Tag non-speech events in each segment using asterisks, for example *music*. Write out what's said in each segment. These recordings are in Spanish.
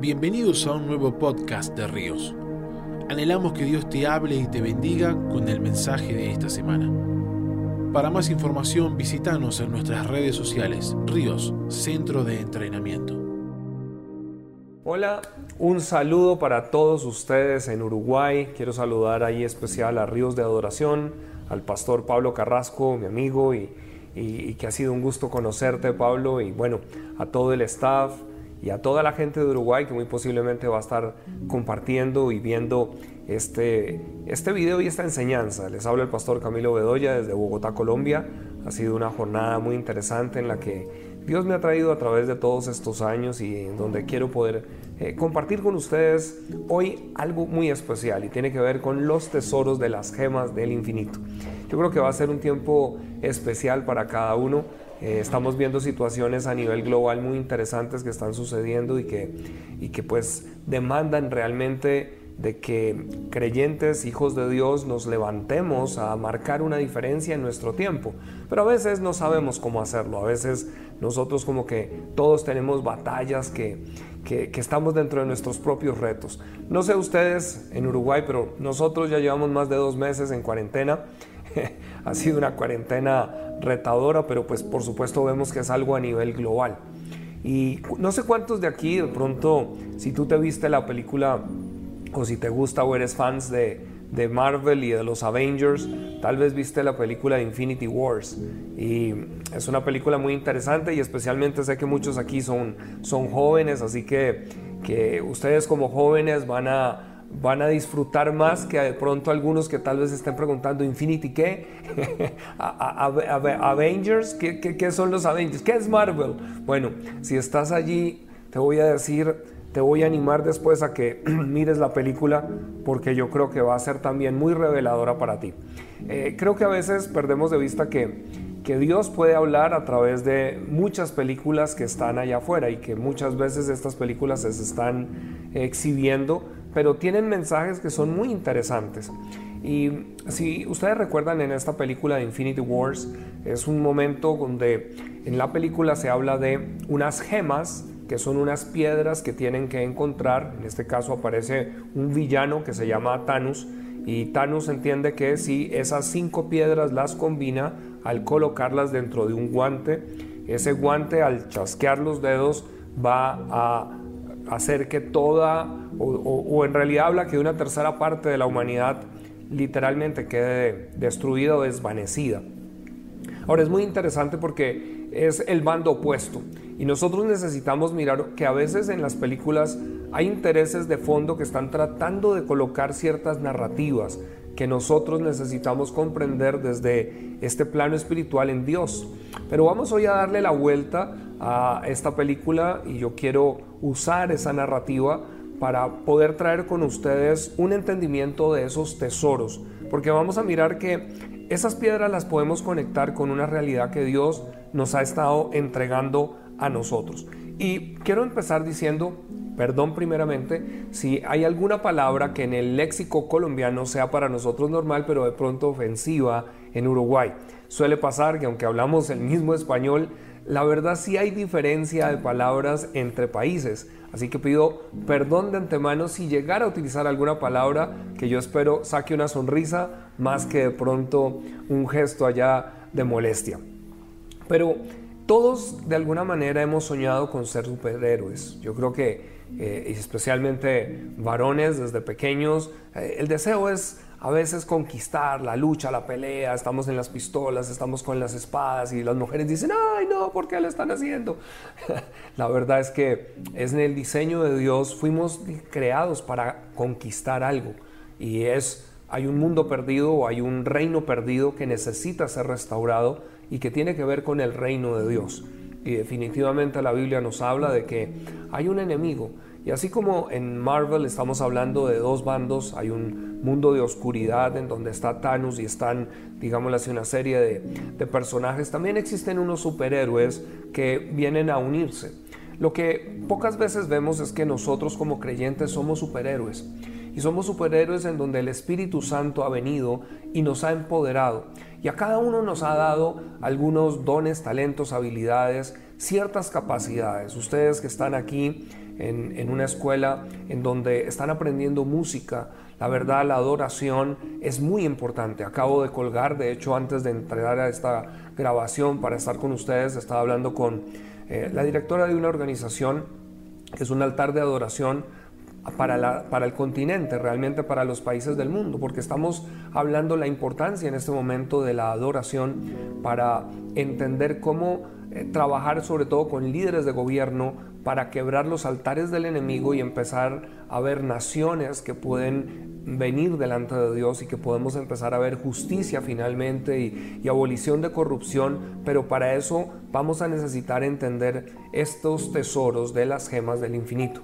Bienvenidos a un nuevo podcast de Ríos. Anhelamos que Dios te hable y te bendiga con el mensaje de esta semana. Para más información visítanos en nuestras redes sociales Ríos, Centro de Entrenamiento. Hola, un saludo para todos ustedes en Uruguay. Quiero saludar ahí especial a Ríos de Adoración, al pastor Pablo Carrasco, mi amigo, y, y que ha sido un gusto conocerte, Pablo, y bueno, a todo el staff, y a toda la gente de Uruguay que muy posiblemente va a estar compartiendo y viendo este, este video y esta enseñanza. Les habla el pastor Camilo Bedoya desde Bogotá, Colombia. Ha sido una jornada muy interesante en la que Dios me ha traído a través de todos estos años y en donde quiero poder eh, compartir con ustedes hoy algo muy especial y tiene que ver con los tesoros de las gemas del infinito. Yo creo que va a ser un tiempo especial para cada uno eh, estamos viendo situaciones a nivel global muy interesantes que están sucediendo y que, y que pues demandan realmente de que creyentes, hijos de Dios, nos levantemos a marcar una diferencia en nuestro tiempo. Pero a veces no sabemos cómo hacerlo, a veces nosotros como que todos tenemos batallas que, que, que, estamos dentro de nuestros propios retos. No sé ustedes en Uruguay, pero nosotros ya llevamos más de dos meses en cuarentena. *laughs* ha sido una cuarentena retadora, pero pues por supuesto vemos que es algo a nivel global. Y no sé cuántos de aquí, de pronto, si tú te viste la película o si te gusta o eres fans de, de Marvel y de los Avengers, tal vez viste la película de Infinity Wars. Y es una película muy interesante y especialmente sé que muchos aquí son, son jóvenes, así que, que ustedes como jóvenes van a van a disfrutar más que de pronto algunos que tal vez estén preguntando, ¿Infinity qué? *laughs* ¿Avengers? ¿Qué, ¿Qué, son los Avengers? ¿Qué es Marvel? Bueno, si estás allí, te voy a decir, te voy a animar después a que *clears throat* mires la película porque yo creo que va a ser también muy reveladora para ti. Eh, creo que a veces perdemos de vista que, que Dios puede hablar a través de muchas películas que están allá afuera y que muchas veces estas películas se están exhibiendo pero tienen mensajes que son muy interesantes. Y si ustedes recuerdan en esta película de Infinity Wars, es un momento donde en la película se habla de unas gemas, que son unas piedras que tienen que encontrar. En este caso aparece un villano que se llama Thanos. Y Thanos entiende que si esas cinco piedras las combina al colocarlas dentro de un guante, ese guante al chasquear los dedos va a hacer que toda, o, en realidad habla que una tercera parte de la humanidad literalmente quede destruida o desvanecida. Ahora es muy interesante porque es el bando opuesto y nosotros necesitamos mirar que a veces en las películas hay intereses de fondo que están tratando de colocar ciertas narrativas que nosotros necesitamos comprender desde este plano espiritual en Dios. Pero vamos hoy a darle la vuelta a esta película y yo quiero usar esa narrativa para poder traer con ustedes un entendimiento de esos tesoros, porque vamos a mirar que esas piedras las podemos conectar con una realidad que Dios nos ha estado entregando a nosotros. Y quiero empezar diciendo, perdón primeramente, si hay alguna palabra que en el léxico colombiano sea para nosotros normal, pero de pronto ofensiva en Uruguay. Suele pasar que aunque hablamos el mismo español, la verdad sí hay diferencia de palabras entre países, así que pido perdón de antemano si llegara a utilizar alguna palabra que yo espero saque una sonrisa más que de pronto un gesto allá de molestia. Pero todos de alguna manera hemos soñado con ser superhéroes. Yo creo que eh, especialmente varones desde pequeños, eh, el deseo es a veces conquistar la lucha, la pelea, estamos en las pistolas, estamos con las espadas y las mujeres dicen, ay no, ¿por qué lo están haciendo? *laughs* la verdad es que es en el diseño de Dios, fuimos creados para conquistar algo y es, hay un mundo perdido o hay un reino perdido que necesita ser restaurado y que tiene que ver con el reino de Dios. Y definitivamente la Biblia nos habla de que hay un enemigo y así como en Marvel estamos hablando de dos bandos, hay un mundo de oscuridad en donde está Thanos y están, digámoslo así, una serie de, de personajes, también existen unos superhéroes que vienen a unirse. Lo que pocas veces vemos es que nosotros como creyentes somos superhéroes. Y somos superhéroes en donde el Espíritu Santo ha venido y nos ha empoderado. Y a cada uno nos ha dado algunos dones, talentos, habilidades, ciertas capacidades. Ustedes que están aquí en, una escuela en donde están aprendiendo música. La verdad, la adoración es muy importante. Acabo de colgar, de hecho, antes de entregar a esta grabación para estar con ustedes, estaba hablando con eh, la directora de una organización que es un altar de adoración para, para, el continente, realmente para los países del mundo, porque estamos hablando la importancia en este momento de la adoración para entender cómo eh, trabajar sobre todo con líderes de gobierno para quebrar los altares del enemigo y empezar a ver naciones que pueden venir delante de Dios y que podemos empezar a ver justicia finalmente y, y, abolición de corrupción, pero para eso vamos a necesitar entender estos tesoros de las gemas del infinito.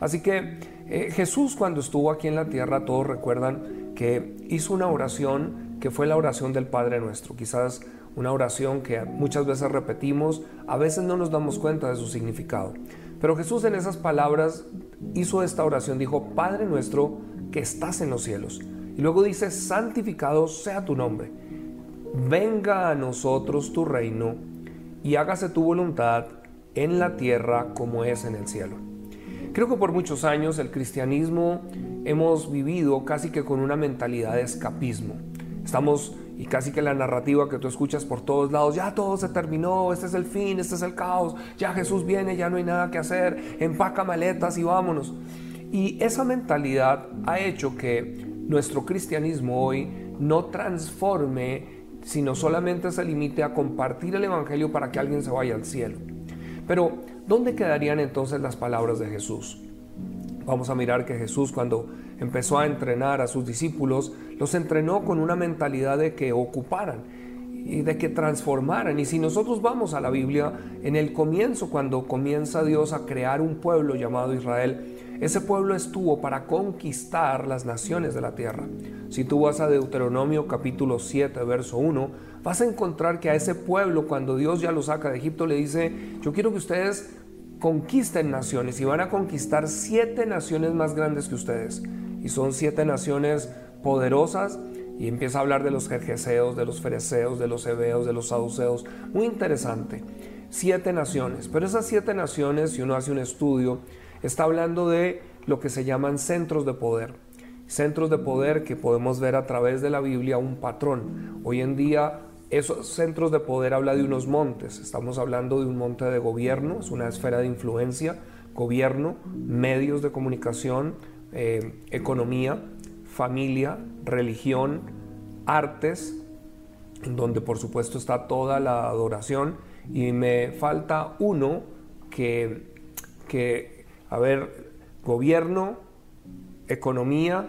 Así que eh, Jesús cuando estuvo aquí en la tierra, todos recuerdan que hizo una oración que fue la oración del Padre nuestro, quizás una oración que muchas veces repetimos, a veces no nos damos cuenta de su significado. Pero Jesús en esas palabras hizo esta oración, dijo, Padre nuestro que estás en los cielos. Y luego dice, santificado sea tu nombre. Venga a nosotros tu reino y hágase tu voluntad en la tierra como es en el cielo. Creo que por muchos años el cristianismo hemos vivido casi que con una mentalidad de escapismo. Estamos y casi que la narrativa que tú escuchas por todos lados, ya todo se terminó, este es el fin, este es el caos, ya Jesús viene, ya no hay nada que hacer, empaca maletas y vámonos. Y esa mentalidad ha hecho que nuestro cristianismo hoy no transforme, sino solamente se limite a compartir el Evangelio para que alguien se vaya al cielo. Pero, ¿dónde quedarían entonces las palabras de Jesús? Vamos a mirar que Jesús cuando empezó a entrenar a sus discípulos, los entrenó con una mentalidad de que ocuparan y de que transformaran. Y si nosotros vamos a la Biblia, en el comienzo, cuando comienza Dios a crear un pueblo llamado Israel, ese pueblo estuvo para conquistar las naciones de la tierra. Si tú vas a Deuteronomio capítulo 7, verso 1, vas a encontrar que a ese pueblo, cuando Dios ya lo saca de Egipto, le dice, yo quiero que ustedes conquisten naciones y van a conquistar siete naciones más grandes que ustedes. Y son siete naciones poderosas y empieza a hablar de los jerjeseos, de los fereceos, de los hebeos, de los saduceos. Muy interesante. Siete naciones. Pero esas siete naciones, si uno hace un estudio, está hablando de lo que se llaman centros de poder centros de poder que podemos ver a través de la Biblia un patrón. Hoy en día esos centros de poder habla de unos montes. Estamos hablando de un monte de gobierno, es una esfera de influencia, gobierno, medios de comunicación, eh, economía, familia, religión, artes, donde por supuesto está toda la adoración. Y me falta uno que, que a ver, gobierno, economía,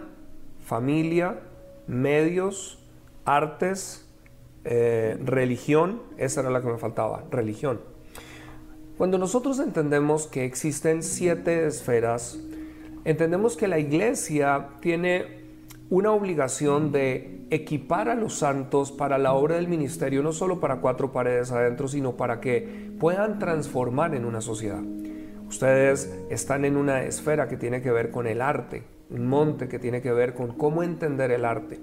familia, medios, artes, eh, religión, esa era la que me faltaba, religión. Cuando nosotros entendemos que existen siete esferas, entendemos que la iglesia tiene una obligación de equipar a los santos para la obra del ministerio, no solo para cuatro paredes adentro, sino para que puedan transformar en una sociedad. Ustedes están en una esfera que tiene que ver con el arte, un monte que tiene que ver con cómo entender el arte.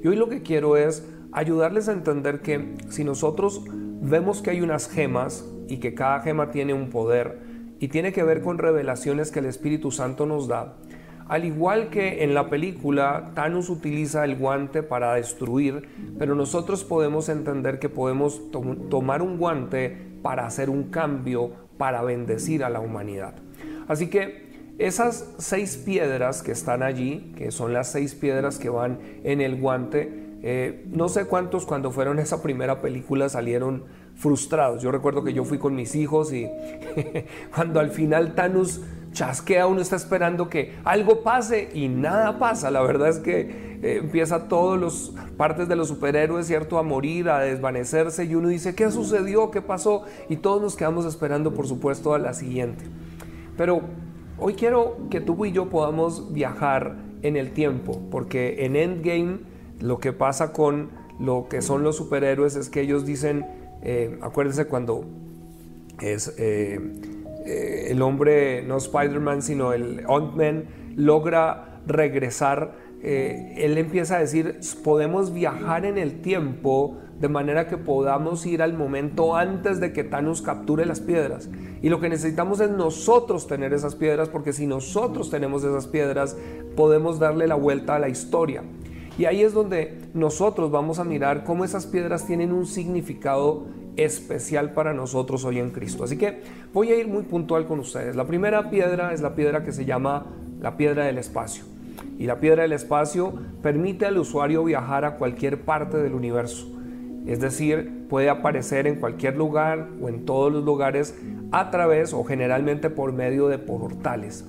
Y hoy lo que quiero es ayudarles a entender que si nosotros vemos que hay unas gemas y que cada gema tiene un poder y tiene que ver con revelaciones que el Espíritu Santo nos da, al igual que en la película, Thanos utiliza el guante para destruir, pero nosotros podemos entender que podemos tomar un guante para hacer un cambio, para bendecir a la humanidad. Así que esas seis piedras que están allí, que son las seis piedras que van en el guante, eh, no sé cuántos cuando fueron esa primera película salieron frustrados. Yo recuerdo que yo fui con mis hijos y *laughs* cuando al final Thanos chasquea, uno está esperando que algo pase y nada pasa. La verdad es que eh, empieza todos los partes de los superhéroes, ¿cierto?, a morir, a desvanecerse y uno dice, ¿qué sucedió? ¿Qué pasó? Y todos nos quedamos esperando, por supuesto, a la siguiente. Pero Hoy quiero que tú y yo podamos viajar en el tiempo, porque en Endgame lo que pasa con lo que son los superhéroes es que ellos dicen, eh, acuérdense cuando es eh, eh, el hombre, no Spider-Man, sino el Ant-Man, logra regresar eh, él empieza a decir, podemos viajar en el tiempo de manera que podamos ir al momento antes de que Thanos capture las piedras. Y lo que necesitamos es nosotros tener esas piedras, porque si nosotros tenemos esas piedras, podemos darle la vuelta a la historia. Y ahí es donde nosotros vamos a mirar cómo esas piedras tienen un significado especial para nosotros hoy en Cristo. Así que voy a ir muy puntual con ustedes. La primera piedra es la piedra que se llama la piedra del espacio. Y la piedra del espacio permite al usuario viajar a cualquier parte del universo. Es decir, puede aparecer en cualquier lugar o en todos los lugares a través o generalmente por medio de portales.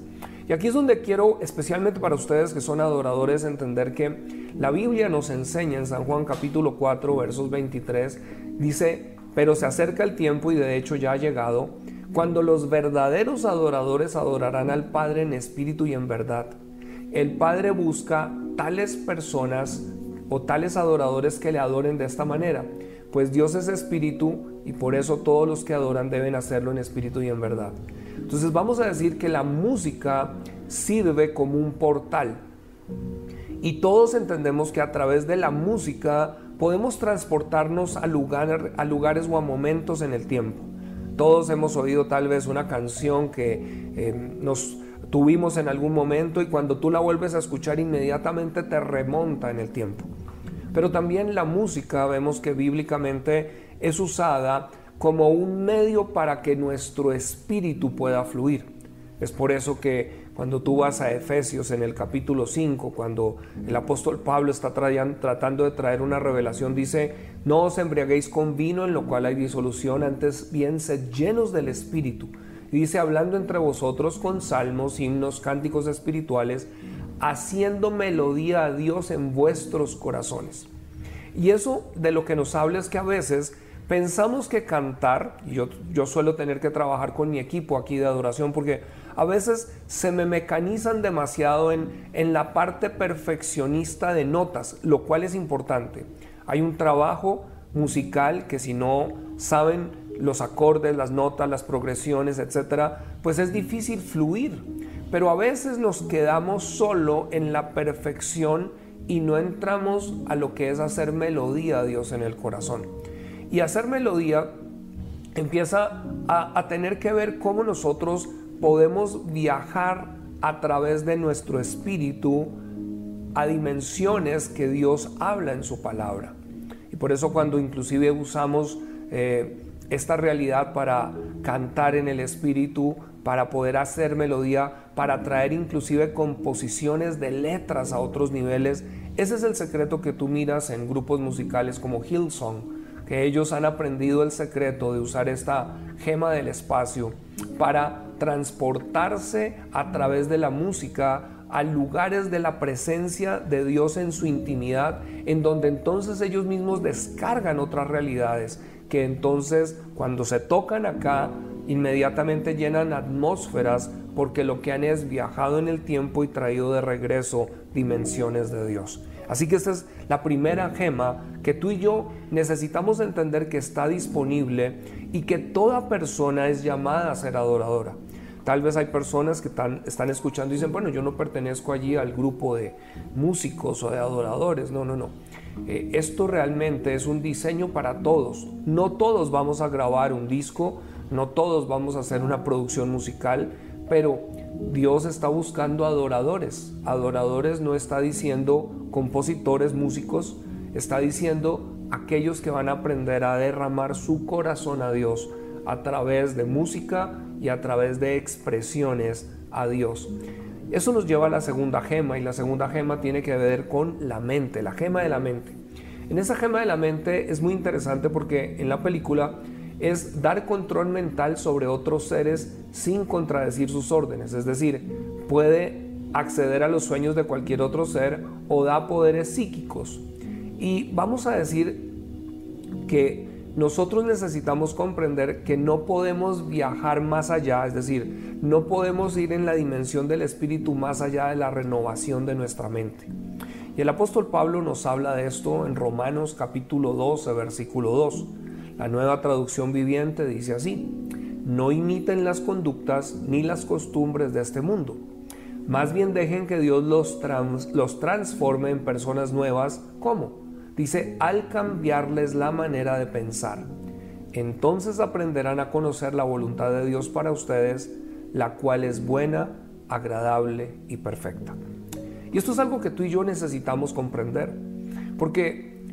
Y aquí es donde quiero, especialmente para ustedes que son adoradores, entender que la Biblia nos enseña en San Juan capítulo 4, versos 23, dice, pero se acerca el tiempo y de hecho ya ha llegado, cuando los verdaderos adoradores adorarán al Padre en espíritu y en verdad. El Padre busca tales personas o tales adoradores que le adoren de esta manera, pues Dios es espíritu y por eso todos los que adoran deben hacerlo en espíritu y en verdad. Entonces vamos a decir que la música sirve como un portal. Y todos entendemos que a través de la música podemos transportarnos a, lugares o a momentos en el tiempo. Todos hemos oído tal vez una canción que eh, nos tuvimos en algún momento y cuando tú la vuelves a escuchar inmediatamente te remonta en el tiempo. Pero también la música vemos que bíblicamente es usada como un medio para que nuestro espíritu pueda fluir. Es por eso que cuando tú vas a Efesios en el capítulo 5, cuando el apóstol Pablo está tratando de traer una revelación, dice, no os embriaguéis con vino en lo cual hay disolución, antes bien sed llenos del Espíritu. Y dice, hablando entre vosotros con salmos, himnos, cánticos espirituales, haciendo melodía a Dios en vuestros corazones. Y eso de lo que nos habla es que a veces Pensamos que cantar, y yo, yo suelo tener que trabajar con mi equipo aquí de adoración porque a veces se me mecanizan demasiado en, en la parte perfeccionista de notas, lo cual es importante. Hay un trabajo musical que si no saben los acordes, las notas, las progresiones, etcétera, pues es difícil fluir. Pero a veces nos quedamos solo en la perfección y no entramos a lo que es hacer melodía a Dios en el corazón. Y hacer melodía empieza a, tener que ver cómo nosotros podemos viajar a través de nuestro espíritu a dimensiones que Dios habla en su palabra. Y por eso cuando inclusive usamos eh, esta realidad para cantar en el espíritu, para poder hacer melodía, para traer inclusive composiciones de letras a otros niveles, ese es el secreto que tú miras en grupos musicales como Hillsong que ellos han aprendido el secreto de usar esta gema del espacio para transportarse a través de la música a lugares de la presencia de Dios en su intimidad, en donde entonces ellos mismos descargan otras realidades, que entonces cuando se tocan acá, inmediatamente llenan atmósferas porque lo que han es viajado en el tiempo y traído de regreso dimensiones de Dios. Así que esta es la primera gema que tú y yo necesitamos entender que está disponible y que toda persona es llamada a ser adoradora. Tal vez hay personas que están, escuchando y dicen, bueno, yo no pertenezco allí al grupo de músicos o de adoradores. No, no, no. Eh, esto realmente es un diseño para todos. No todos vamos a grabar un disco, no todos vamos a hacer una producción musical, pero Dios está buscando adoradores. Adoradores no está diciendo compositores, músicos, está diciendo aquellos que van a aprender a derramar su corazón a Dios a través de música y a través de expresiones a Dios. Eso nos lleva a la segunda gema y la segunda gema tiene que ver con la mente, la gema de la mente. En esa gema de la mente es muy interesante porque en la película es dar control mental sobre otros seres sin contradecir sus órdenes, es decir, puede acceder a los sueños de cualquier otro ser o da poderes psíquicos. Y vamos a decir que nosotros necesitamos comprender que no podemos viajar más allá, es decir, no podemos ir en la dimensión del espíritu más allá de la renovación de nuestra mente. Y el apóstol Pablo nos habla de esto en Romanos capítulo 12, versículo 2. La nueva traducción viviente dice así, no imiten las conductas ni las costumbres de este mundo Más bien dejen que Dios los, los transforme en personas nuevas. ¿Cómo? Dice, al cambiarles la manera de pensar. Entonces aprenderán a conocer la voluntad de Dios para ustedes, la cual es buena, agradable y perfecta. Y esto es algo que tú y yo necesitamos comprender, porque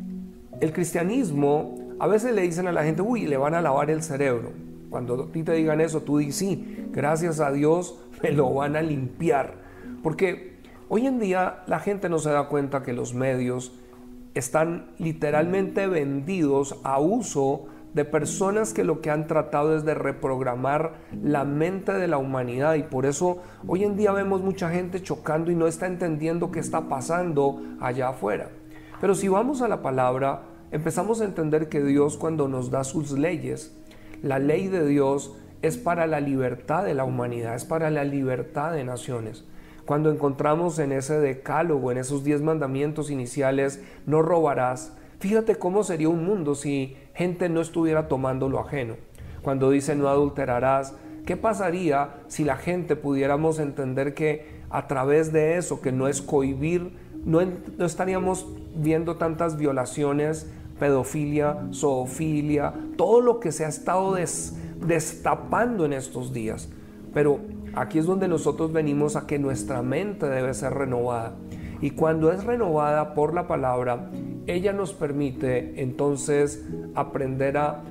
el cristianismo a veces le dicen a la gente, uy, le van a lavar el cerebro. Cuando a ti te digan eso, tú dices, sí, gracias a Dios *laughs* me lo van a limpiar. Porque hoy en día la gente no se da cuenta que los medios están literalmente vendidos a uso de personas que lo que han tratado es de reprogramar la mente de la humanidad y por eso hoy en día vemos mucha gente chocando y no está entendiendo qué está pasando allá afuera. Pero si vamos a la palabra, empezamos a entender que Dios cuando nos da sus leyes, la ley de Dios es para la libertad de la humanidad, es para la libertad de naciones. Cuando encontramos en ese decálogo, en esos diez mandamientos iniciales, no robarás, fíjate cómo sería un mundo si gente no estuviera tomando lo ajeno. Cuando dice no adulterarás, ¿qué pasaría si la gente pudiéramos entender que a través de eso, que no es cohibir, no, estaríamos viendo tantas violaciones, pedofilia, zoofilia, todo lo que se ha estado destapando en estos días? Pero aquí es donde nosotros venimos a que nuestra mente debe ser renovada. Y cuando es renovada por la palabra, ella nos permite entonces aprender a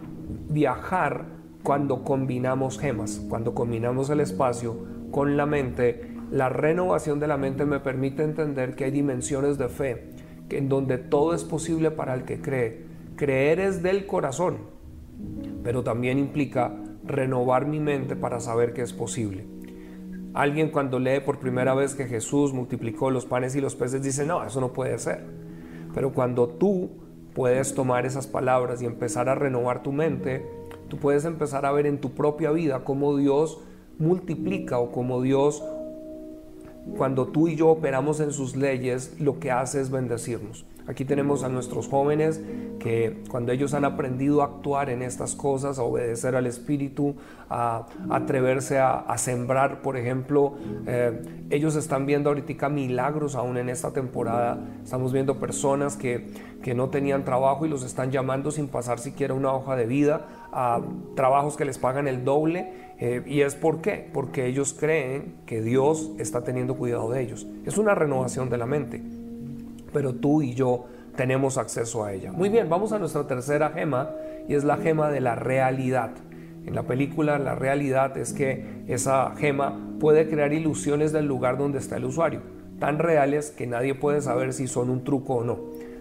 viajar cuando combinamos gemas, cuando combinamos el espacio con la mente. La renovación de la mente me permite entender que hay dimensiones de fe, en donde todo es posible para el que cree. Creer es del corazón, pero también implica renovar mi mente para saber que es posible. Alguien cuando lee por primera vez que Jesús multiplicó los panes y los peces dice, no, eso no puede ser. Pero cuando tú puedes tomar esas palabras y empezar a renovar tu mente, tú puedes empezar a ver en tu propia vida cómo Dios multiplica o cómo Dios, cuando tú y yo operamos en sus leyes, lo que hace es bendecirnos. Aquí tenemos a nuestros jóvenes que cuando ellos han aprendido a actuar en estas cosas, a obedecer al Espíritu, a, atreverse a, sembrar, por ejemplo, eh, ellos están viendo ahorita milagros aún en esta temporada. Estamos viendo personas que, que no tenían trabajo y los están llamando sin pasar siquiera una hoja de vida a trabajos que les pagan el doble. Eh, ¿Y es por qué? Porque ellos creen que Dios está teniendo cuidado de ellos. Es una renovación de la mente pero tú y yo tenemos acceso a ella. Muy bien, vamos a nuestra tercera gema y es la gema de la realidad. En la película la realidad es que esa gema puede crear ilusiones del lugar donde está el usuario, tan reales que nadie puede saber si son un truco o no.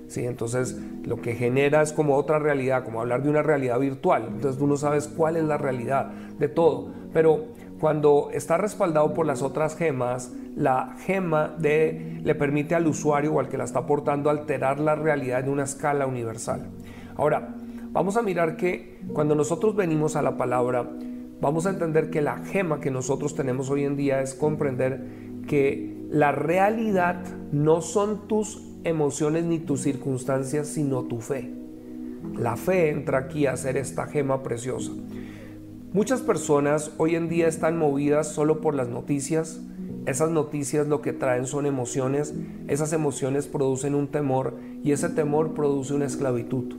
¿Sí? Entonces lo que genera es como otra realidad, como hablar de una realidad virtual. Entonces tú no sabes cuál es la realidad de todo. Pero cuando está respaldado por las otras gemas, la gema de, le permite al usuario o al que la está aportando alterar la realidad en una escala universal. Ahora, vamos a mirar que cuando nosotros venimos a la palabra, vamos a entender que la gema que nosotros tenemos hoy en día es comprender que la realidad no son tus emociones ni tus circunstancias, sino tu fe. La fe entra aquí a ser esta gema preciosa. Muchas personas hoy en día están movidas solo por las noticias, esas noticias lo que traen son emociones, esas emociones producen un temor y ese temor produce una esclavitud.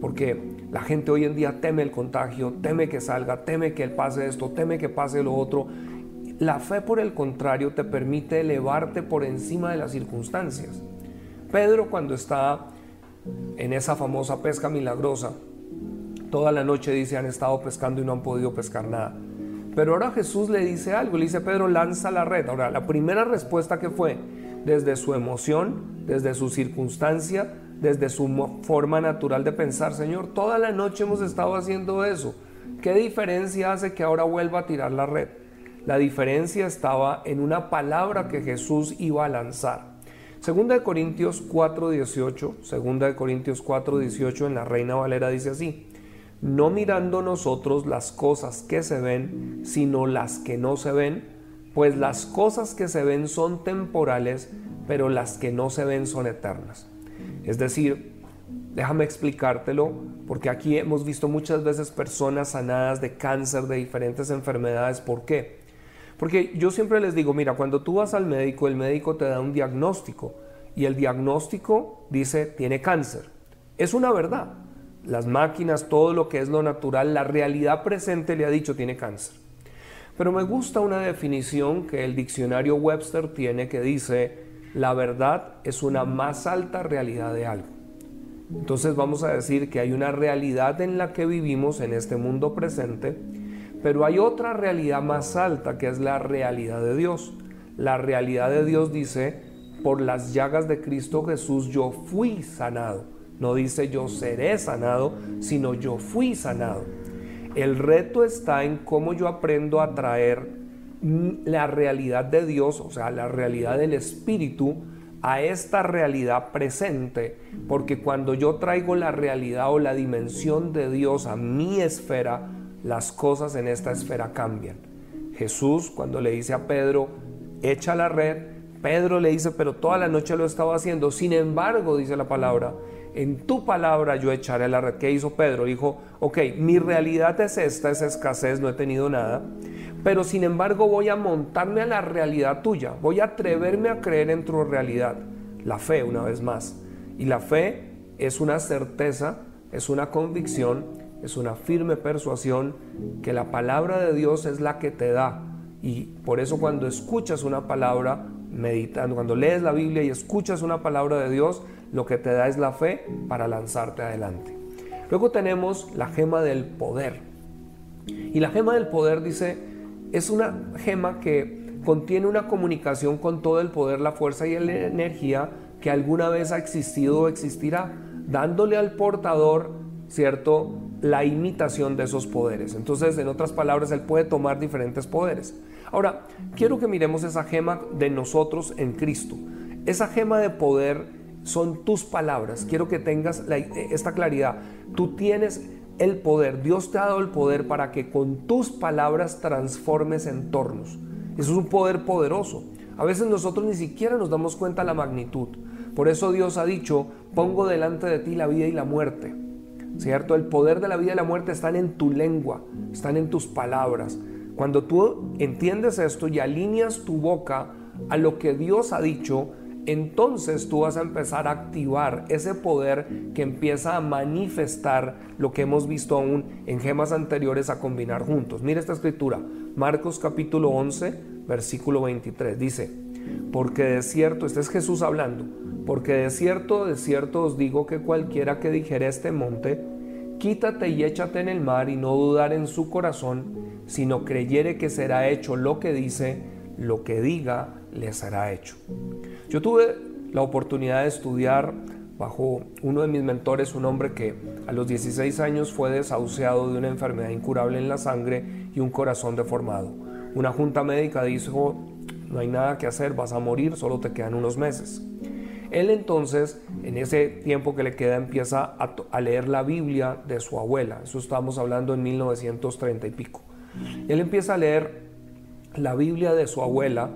Porque la gente hoy en día teme el contagio, teme que salga, teme que pase esto, teme que pase lo otro. La fe, por el contrario, te permite elevarte por encima de las circunstancias. Pedro cuando está en esa famosa pesca milagrosa, toda la noche dice han estado pescando y no han podido pescar nada. Pero ahora Jesús le dice algo, le dice Pedro, lanza la red. Ahora, la primera respuesta que fue, desde su emoción, desde su circunstancia, desde su forma natural de pensar, Señor, toda la noche hemos estado haciendo eso. ¿Qué diferencia hace que ahora vuelva a tirar la red? La diferencia estaba en una palabra que Jesús iba a lanzar. Segunda de Corintios 4:18, segunda de Corintios 4:18 en la Reina Valera dice así: no mirando nosotros las cosas que se ven, sino las que no se ven, pues las cosas que se ven son temporales, pero las que no se ven son eternas. Es decir, déjame explicártelo, porque aquí hemos visto muchas veces personas sanadas de cáncer, de diferentes enfermedades. ¿Por qué? Porque yo siempre les digo, mira, cuando tú vas al médico, el médico te da un diagnóstico y el diagnóstico dice tiene cáncer. Es una verdad. Las máquinas, todo lo que es lo natural, la realidad presente le ha dicho tiene cáncer. Pero me gusta una definición que el diccionario Webster tiene que dice, la verdad es una más alta realidad de algo. Entonces vamos a decir que hay una realidad en la que vivimos en este mundo presente, pero hay otra realidad más alta que es la realidad de Dios. La realidad de Dios dice, por las llagas de Cristo Jesús yo fui sanado. No dice yo seré sanado, sino yo fui sanado. El reto está en cómo yo aprendo a traer la realidad de Dios, o sea, la realidad del Espíritu, a esta realidad presente, porque cuando yo traigo la realidad o la dimensión de Dios a mi esfera, las cosas en esta esfera cambian. Jesús cuando le dice a Pedro, echa la red, Pedro le dice, pero toda la noche lo estaba haciendo, sin embargo, dice la palabra, en tu palabra yo echaré la red. ¿Qué hizo Pedro? Dijo, ok, mi realidad es esta, es escasez, no he tenido nada, pero sin embargo voy a montarme a la realidad tuya, voy a atreverme a creer en tu realidad, la fe una vez más. Y la fe es una certeza, es una convicción, es una firme persuasión que la palabra de Dios es la que te da. Y por eso cuando escuchas una palabra, meditando, cuando lees la Biblia y escuchas una palabra de Dios, lo que te da es la fe para lanzarte adelante. Luego tenemos la gema del poder. Y la gema del poder dice, es una gema que contiene una comunicación con todo el poder, la fuerza y la energía que alguna vez ha existido o existirá, dándole al portador, ¿cierto?, la imitación de esos poderes. Entonces, en otras palabras, él puede tomar diferentes poderes. Ahora, quiero que miremos esa gema de nosotros en Cristo. Esa gema de poder son tus palabras. Quiero que tengas esta claridad. Tú tienes el poder, Dios te ha dado el poder para que con tus palabras transformes entornos. Eso es un poder poderoso. A veces nosotros ni siquiera nos damos cuenta de la magnitud. Por eso Dios ha dicho, pongo delante de ti la vida y la muerte. ¿Cierto? El poder de la vida y la muerte están en tu lengua, están en tus palabras. Cuando tú entiendes esto y alineas tu boca a lo que Dios ha dicho, entonces tú vas a empezar a activar ese poder que empieza a manifestar lo que hemos visto aún en gemas anteriores a combinar juntos. Mira esta escritura, Marcos capítulo 11, versículo 23, dice, porque de cierto, este es Jesús hablando, porque de cierto, de cierto os digo que cualquiera que dijere este monte, quítate y échate en el mar y no dudar en su corazón, sino creyere que será hecho lo que dice, lo que diga, le será hecho. Yo tuve la oportunidad de estudiar bajo uno de mis mentores, un hombre que a los 16 años fue desahuciado de una enfermedad incurable en la sangre y un corazón deformado. Una junta médica dijo, no hay nada que hacer, vas a morir, solo te quedan unos meses. Él entonces, en ese tiempo que le queda, empieza a, leer la Biblia de su abuela. Eso estamos hablando en 1930 y pico. Él empieza a leer la Biblia de su abuela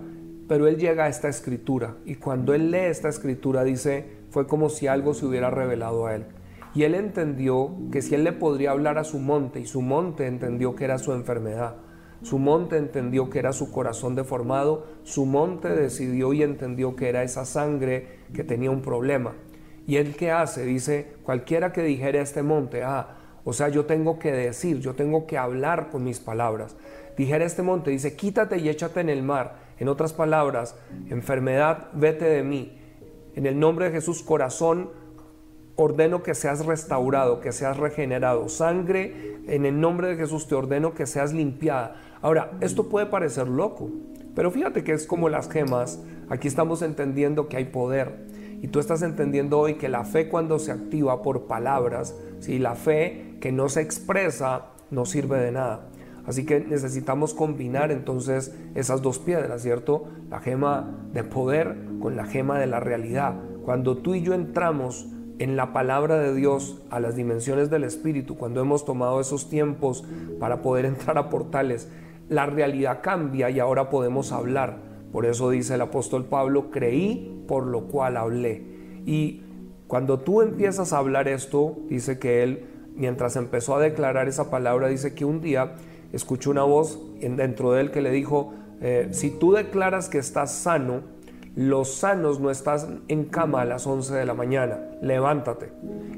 pero él llega a esta escritura y cuando él lee esta escritura dice, fue como si algo se hubiera revelado a él. Y él entendió que si él le podría hablar a su monte y su monte entendió que era su enfermedad, su monte entendió que era su corazón deformado, su monte decidió y entendió que era esa sangre que tenía un problema. ¿Y él qué hace? Dice, cualquiera que dijera a este monte, ah, o sea, yo tengo que decir, yo tengo que hablar con mis palabras. Dijera este monte, dice, quítate y échate en el mar. En otras palabras, enfermedad, vete de mí. En el nombre de Jesús, corazón, ordeno que seas restaurado, que seas regenerado. Sangre, en el nombre de Jesús te ordeno que seas limpiada. Ahora, esto puede parecer loco, pero fíjate que es como las gemas. Aquí estamos entendiendo que hay poder. Y tú estás entendiendo hoy que la fe cuando se activa por palabras, si la fe que no se expresa no sirve de nada. Así que necesitamos combinar entonces esas dos piedras, ¿cierto? La gema de poder con la gema de la realidad. Cuando tú y yo entramos en la palabra de Dios a las dimensiones del Espíritu, cuando hemos tomado esos tiempos para poder *laughs* entrar a portales, la realidad cambia y ahora podemos hablar. Por eso dice el apóstol Pablo, creí por lo cual hablé. Y cuando tú empiezas a hablar esto, dice que él, mientras empezó a declarar esa palabra, dice que un día escuchó una voz dentro de él que le dijo, eh, si tú declaras que estás sano, los sanos no están en cama a las 11 de la mañana, levántate.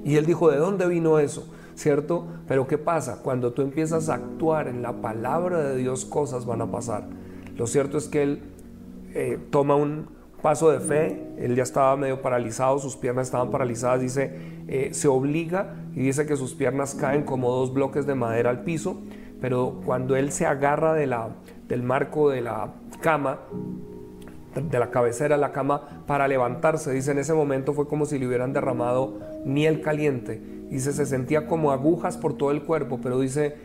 Y él dijo, ¿de dónde vino eso? ¿Cierto? Pero ¿qué pasa? Cuando tú empiezas a actuar en la palabra de Dios, cosas van a pasar. Lo cierto es que él eh, toma un paso de fe, él ya estaba medio paralizado, sus piernas estaban paralizadas, dice, eh, se obliga y dice que sus piernas caen como dos bloques de madera al piso, pero cuando él se agarra de la, del marco de la cama, de la cabecera de la cama para levantarse. Dice, en ese momento fue como si le hubieran derramado miel caliente. Dice, se sentía como agujas por todo el cuerpo, pero dice,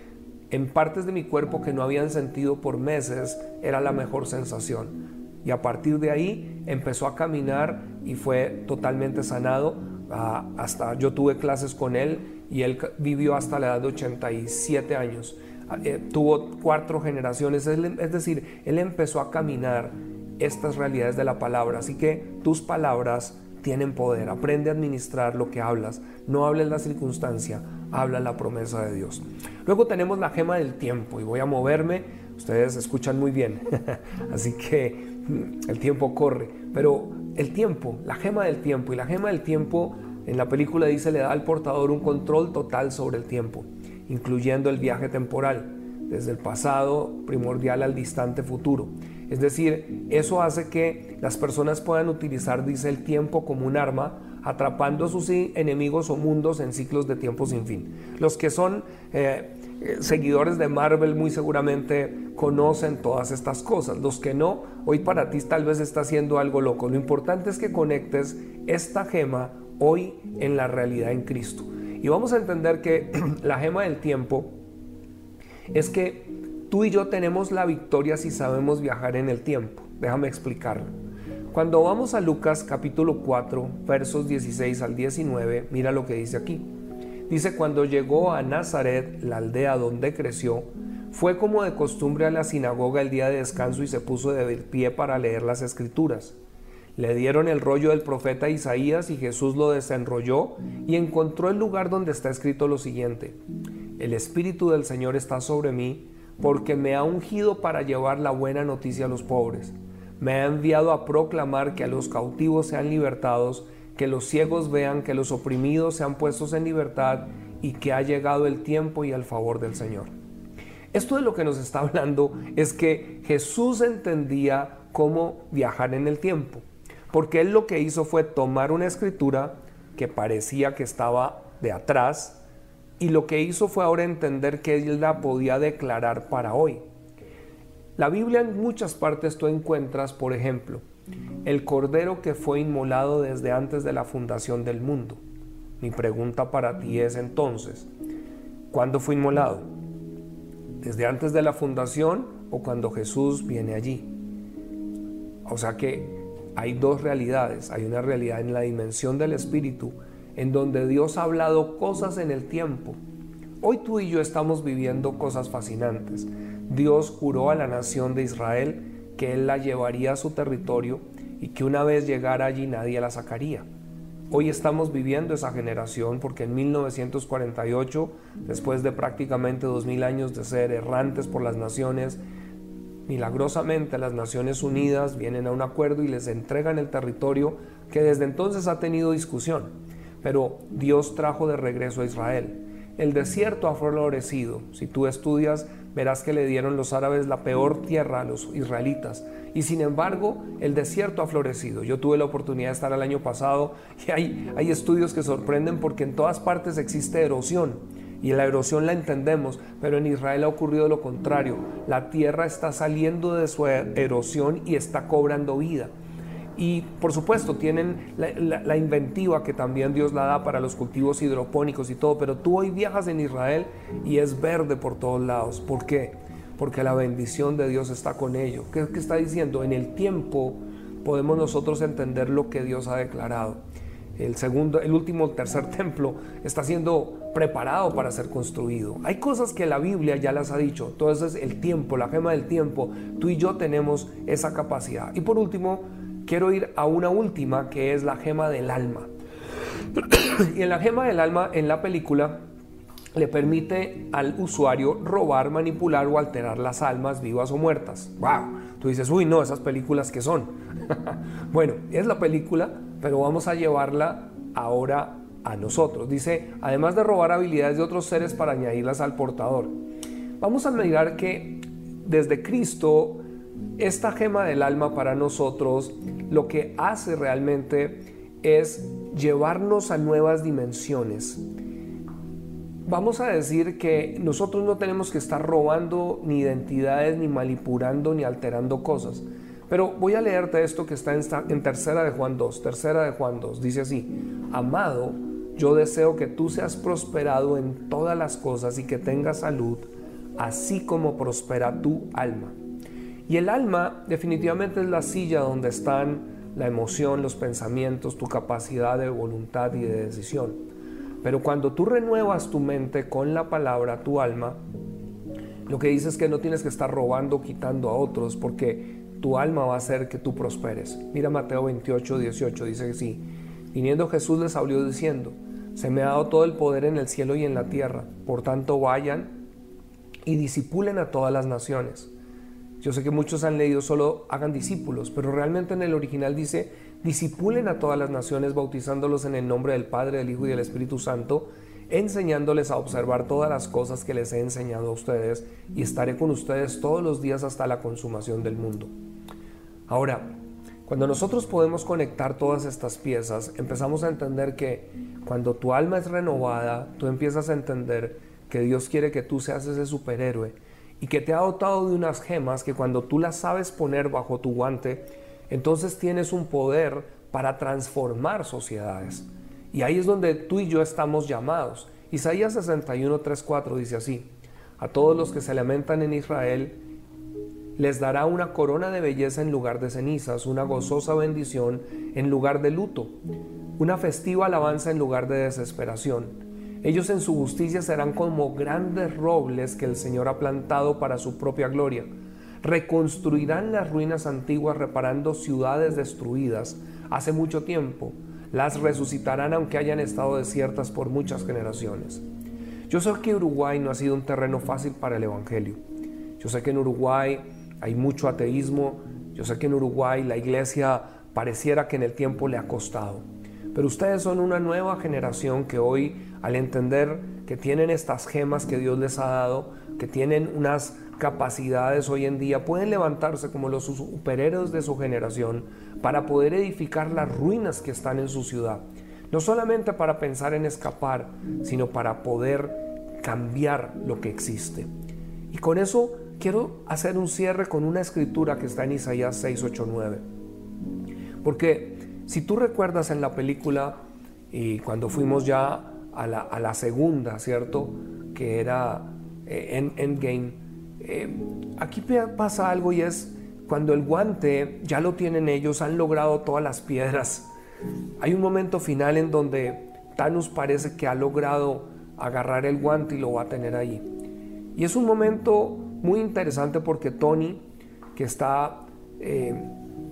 en partes de mi cuerpo que no habían sentido por meses, era la mejor sensación. Y a partir de ahí empezó a caminar y fue totalmente sanado. Ah, hasta yo tuve clases con él y él vivió hasta la edad de 87 años. Ah, eh, tuvo cuatro generaciones, es decir, él empezó a caminar estas realidades de la palabra. Así que tus palabras tienen poder. Aprende a administrar lo que hablas. No hables la circunstancia, habla la promesa de Dios. Luego tenemos la gema del tiempo y voy a moverme. Ustedes escuchan muy bien. *laughs* Así que mm, el tiempo corre. Pero el tiempo, la gema del tiempo y la gema del tiempo en la película dice le da al portador un control total sobre el tiempo, incluyendo el viaje temporal, desde el pasado primordial al distante futuro. Es decir, eso hace que las personas puedan utilizar, dice, el tiempo como un arma, atrapando a sus enemigos o mundos en ciclos de tiempo sin fin. Los que son eh, eh, seguidores de Marvel muy seguramente conocen todas estas cosas. Los que no, hoy para ti tal vez está haciendo algo loco. Lo importante es que conectes esta gema hoy en la realidad en Cristo. Y vamos a entender que *clears throat* la gema del tiempo es que Tú y yo tenemos la victoria si sabemos viajar en el tiempo. Déjame explicarlo. Cuando vamos a Lucas capítulo 4, versos 16 al 19, mira lo que dice aquí. Dice, cuando llegó a Nazaret, la aldea donde creció, fue como de costumbre a la sinagoga el día de descanso y se puso de pie para leer las escrituras. Le dieron el rollo del profeta Isaías y Jesús lo desenrolló y encontró el lugar donde está escrito lo siguiente. El Espíritu del Señor está sobre mí porque me ha ungido para llevar la buena noticia a los pobres. Me ha enviado a proclamar que a los cautivos sean libertados, que los ciegos vean, que los oprimidos sean puestos en libertad y que ha llegado el tiempo y el favor del Señor. Esto de lo que nos está hablando es que Jesús entendía cómo viajar en el tiempo, porque él lo que hizo fue tomar una escritura que parecía que estaba de atrás, y lo que hizo fue ahora entender que él la podía declarar para hoy. La Biblia en muchas partes tú encuentras, por ejemplo, el cordero que fue inmolado desde antes de la fundación del mundo. Mi pregunta para ti es entonces, ¿cuándo fue inmolado? ¿Desde antes de la fundación o cuando Jesús viene allí? O sea que hay dos realidades. Hay una realidad en la dimensión del Espíritu en donde Dios ha hablado cosas en el tiempo. Hoy tú y yo estamos viviendo cosas fascinantes. Dios juró a la nación de Israel que Él la llevaría a su territorio y que una vez llegara allí nadie la sacaría. Hoy estamos viviendo esa generación porque en 1948, después de prácticamente 2000 años de ser errantes por las naciones, milagrosamente las Naciones Unidas vienen a un acuerdo y les entregan el territorio que desde entonces ha tenido discusión pero Dios trajo de regreso a Israel. El desierto ha florecido. Si tú estudias, verás que le dieron los árabes la peor tierra a los israelitas. Y sin embargo, el desierto ha florecido. Yo tuve la oportunidad de estar el año pasado y hay, hay estudios que sorprenden porque en todas partes existe erosión. Y la erosión la entendemos, pero en Israel ha ocurrido lo contrario. La tierra está saliendo de su erosión y está cobrando vida. Y por supuesto tienen la, inventiva que también Dios la da para los cultivos hidropónicos y todo, pero tú hoy viajas en Israel y es verde por todos lados. ¿Por qué? Porque la bendición de Dios está con ello. ¿Qué, qué está diciendo? En el tiempo podemos nosotros entender lo que Dios ha declarado. El segundo, el último, tercer *laughs* templo está siendo preparado para ser construido. Hay cosas que la Biblia ya las ha dicho. Entonces el tiempo, la gema del tiempo, tú y yo tenemos esa capacidad. Y por último, quiero ir a una última que es la gema del alma. *clears throat* y en la gema del alma, en la película, le permite al usuario robar, manipular o alterar las almas vivas o muertas. ¡Wow! Tú dices, uy, no, esas películas que son. *laughs* bueno, es la película, pero vamos a llevarla ahora a nosotros. Dice, además de robar habilidades de otros seres para añadirlas al portador. Vamos a mirar que desde Cristo, esta gema del alma para nosotros, lo que hace realmente es llevarnos a nuevas dimensiones. Vamos a decir que nosotros no tenemos que estar robando ni identidades, ni manipulando, ni alterando cosas. Pero voy a leerte esto que está en, tercera de Juan 2. Tercera de Juan 2. Dice así, amado, yo deseo que tú seas prosperado en todas las cosas y que tengas salud, así como prospera tu alma. Y el alma definitivamente es la silla donde están la emoción, los pensamientos, tu capacidad de voluntad y de decisión. Pero cuando tú renuevas tu mente con la palabra, tu alma, lo que dice es que no tienes que estar robando, quitando a otros, porque tu alma va a hacer que tú prosperes. Mira Mateo 28, 18, dice que sí. Viniendo Jesús les habló diciendo, se me ha dado todo el poder en el cielo y en la tierra, por tanto vayan y disipulen a todas las naciones yo sé que muchos han leído solo hagan discípulos, pero realmente en el original dice, disipulen a todas las naciones bautizándolos en el nombre del Padre, del Hijo y del Espíritu Santo, enseñándoles a observar todas las cosas que les he enseñado a ustedes y estaré con ustedes todos los días hasta la consumación del mundo. Ahora, cuando nosotros podemos conectar todas estas piezas, empezamos a entender que cuando tu alma es renovada, tú empiezas a entender que Dios quiere que tú seas ese superhéroe y que te ha dotado de unas gemas que cuando tú las sabes poner bajo tu guante, entonces tienes un poder para transformar sociedades. Y ahí es donde tú y yo estamos llamados. Isaías 61, 3, 4 dice así, a todos los que se lamentan en Israel, les dará una corona de belleza en lugar de cenizas, una gozosa bendición en lugar de luto, una festiva alabanza en lugar de desesperación ellos en su justicia serán como grandes robles que el Señor ha plantado para su propia gloria. Reconstruirán las ruinas antiguas reparando ciudades destruidas hace mucho tiempo. Las resucitarán aunque hayan estado desiertas por muchas generaciones. Yo sé que Uruguay no ha sido un terreno fácil para el Evangelio. Yo sé que en Uruguay hay mucho ateísmo. Yo sé que en Uruguay la iglesia pareciera que en el tiempo le ha costado. Pero ustedes son una nueva generación que hoy al entender que tienen estas gemas que Dios les ha dado, que tienen unas capacidades hoy en día, pueden levantarse como los superhéroes de su generación para poder edificar las ruinas que están en su ciudad. No solamente para pensar en escapar, sino para poder cambiar lo que existe. Y con eso quiero hacer un cierre con una escritura que está en Isaías 6, 8, 9. Porque si tú recuerdas en la película, y cuando fuimos ya a la, segunda, ¿cierto? Que era eh, Endgame. Eh, aquí pasa algo y es cuando el guante ya lo tienen ellos, han logrado todas las piedras. Hay un momento final en donde Thanos parece que ha logrado agarrar el guante y lo va a tener ahí. Y es un momento muy interesante porque Tony, que está eh,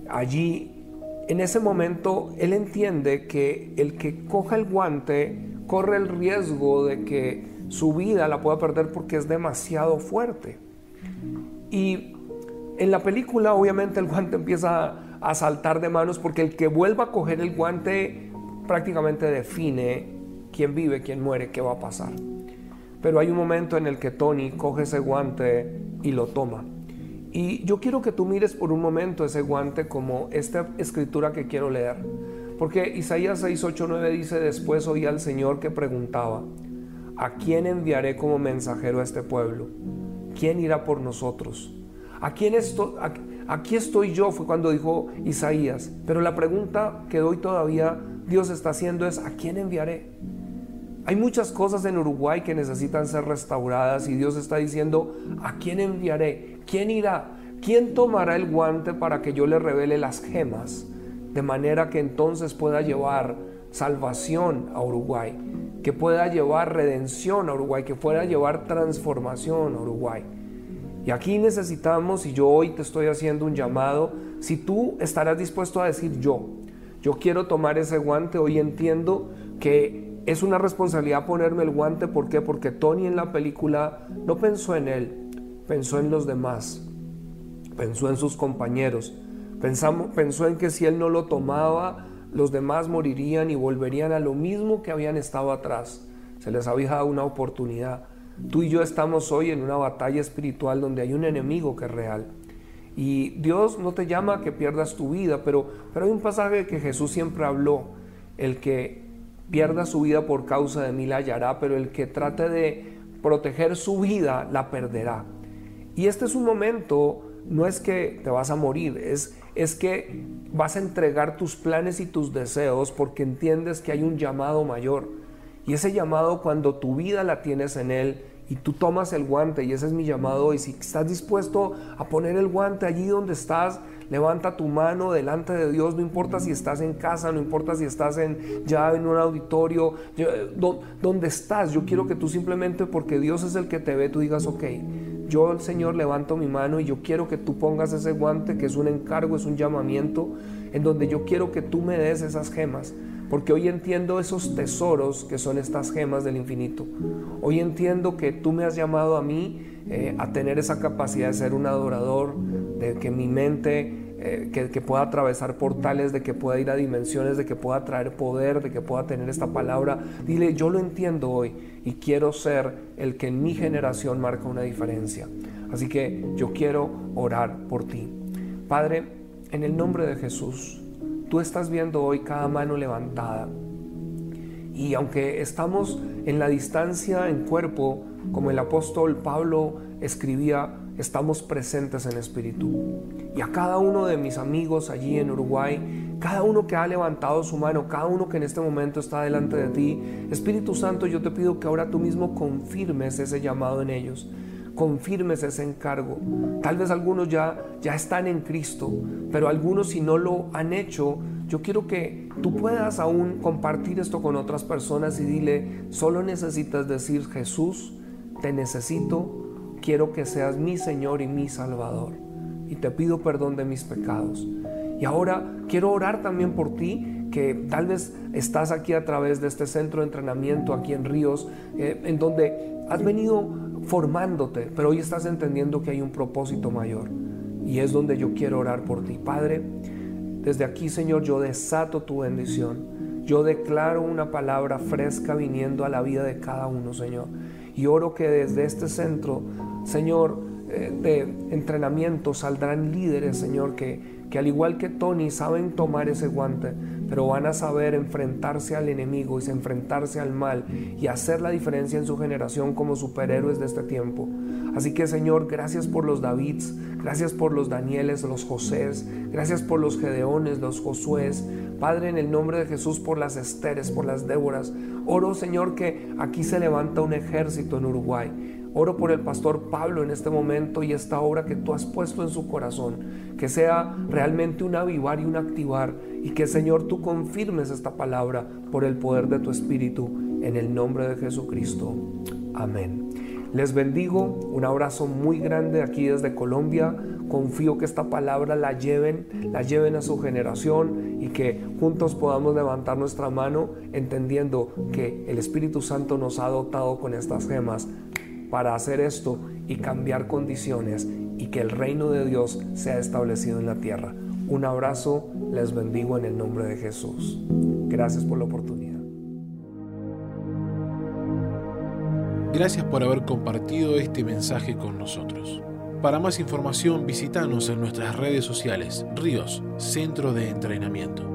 allí, en ese momento él entiende que el que coja el guante corre el riesgo de que su vida la pueda perder porque es demasiado fuerte. Y en la película obviamente el guante empieza a saltar de manos porque el que vuelva a coger el guante prácticamente define quién vive, quién muere, qué va a pasar. Pero hay un momento en el que Tony coge ese guante y lo toma. Y yo quiero que tú mires por un momento ese guante como esta escritura que quiero leer. Porque Isaías 6, 8, 9 dice, después oí al Señor que preguntaba, ¿a quién enviaré como mensajero a este pueblo? ¿Quién irá por nosotros? ¿A quién estoy? Aquí estoy yo, fue cuando dijo Isaías. Pero la pregunta que hoy todavía Dios está haciendo es, ¿a quién enviaré? Hay muchas cosas en Uruguay que necesitan ser restauradas y Dios está diciendo, ¿a quién enviaré? ¿Quién irá? ¿Quién tomará el guante para que yo le revele las gemas? de manera que entonces pueda llevar salvación a Uruguay, que pueda llevar redención a Uruguay, que pueda llevar transformación a Uruguay. Y aquí necesitamos, y yo hoy te estoy haciendo un llamado, si tú estarás dispuesto a decir yo, yo quiero tomar ese guante, hoy entiendo que es una responsabilidad ponerme el guante, ¿por qué? Porque Tony en la película no pensó en él, pensó en los demás. pensó en sus compañeros, pensó en que si él no lo tomaba, los demás morirían y volverían a lo mismo que habían estado atrás. Se les había dado una oportunidad. Tú y yo estamos hoy en una batalla espiritual donde hay un enemigo que es real. Y Dios no te llama a que pierdas tu vida, pero, pero hay un pasaje que Jesús siempre habló, el que pierda su vida por causa de mí la hallará, pero el que trate de proteger su vida la perderá. Y este es un momento, no es que te vas a morir, es, es que vas a entregar tus planes y tus deseos porque entiendes que hay un llamado mayor. Y ese llamado cuando tu vida la tienes en Él, y tú tomas el guante y ese es mi llamado y si estás dispuesto a poner el guante allí donde estás, levanta tu mano delante de Dios, no importa si estás en casa, no importa si estás en ya en un auditorio, donde estás, yo quiero que tú simplemente porque Dios es el que te ve, tú digas, ok, yo el Señor levanto mi mano y yo quiero que tú pongas ese guante que es un encargo, es un llamamiento, en donde yo quiero que tú me des esas gemas porque hoy entiendo esos tesoros que son estas gemas del infinito. Hoy entiendo que tú me has llamado a mí eh, a tener esa capacidad de ser un adorador, de que mi mente, eh, que, que, pueda atravesar portales, de que pueda ir a dimensiones, de que pueda traer poder, de que pueda tener esta palabra. Dile, yo lo entiendo hoy y quiero ser el que en mi generación marca una diferencia. Así que yo quiero orar por ti. Padre, en el nombre de Jesús, Tú estás viendo hoy cada mano levantada. Y aunque estamos en la distancia en cuerpo, como el apóstol Pablo escribía, estamos presentes en espíritu. Y a cada uno de mis amigos allí en Uruguay, cada uno que ha levantado su mano, cada uno que en este momento está delante de ti, Espíritu Santo, yo te pido que ahora tú mismo confirmes ese llamado en ellos confirmes ese encargo. Tal vez algunos ya, ya están en Cristo, pero algunos si no lo han hecho, yo quiero que tú puedas aún compartir esto con otras personas y dile, solo necesitas decir, Jesús, te necesito, quiero que seas mi Señor y mi Salvador. Y te pido perdón de mis pecados. Y ahora quiero orar también por ti, que tal vez estás aquí a través de este centro de entrenamiento aquí en Ríos, eh, en donde has venido formándote, pero hoy estás entendiendo que hay un propósito mayor. Y es donde yo quiero orar por ti. Padre, desde aquí, Señor, yo desato tu bendición. Yo declaro una palabra fresca viniendo a la vida de cada uno, Señor. Y oro que desde este centro, Señor, eh, de entrenamiento saldrán líderes, Señor, que, que al igual que Tony saben tomar ese guante, pero van a saber enfrentarse al enemigo y enfrentarse al mal y hacer la diferencia en su generación como superhéroes de este tiempo. Así que Señor, gracias por los Davids, gracias por los Danieles, los Josés, gracias por los Gedeones, los Josués. Padre, en el nombre de Jesús, por las Esteres, por las Déboras. Oro, Señor, que aquí se levanta un ejército en Uruguay Oro por el pastor Pablo en este momento y esta obra que tú has puesto en su corazón, que sea realmente un avivar y un activar y que Señor tú confirmes esta palabra por el poder de tu Espíritu en el nombre de Jesucristo. Amén. Les bendigo, un abrazo muy grande aquí desde Colombia. Confío que esta palabra la lleven, la lleven a su generación y que juntos podamos levantar nuestra mano entendiendo que el Espíritu Santo nos ha dotado con estas gemas para hacer esto y cambiar condiciones y que el reino de Dios sea establecido en la tierra. Un abrazo, les bendigo en el nombre de Jesús. Gracias por la oportunidad. Gracias por haber compartido este mensaje con nosotros. Para más información visítanos en nuestras redes sociales, Ríos, Centro de Entrenamiento.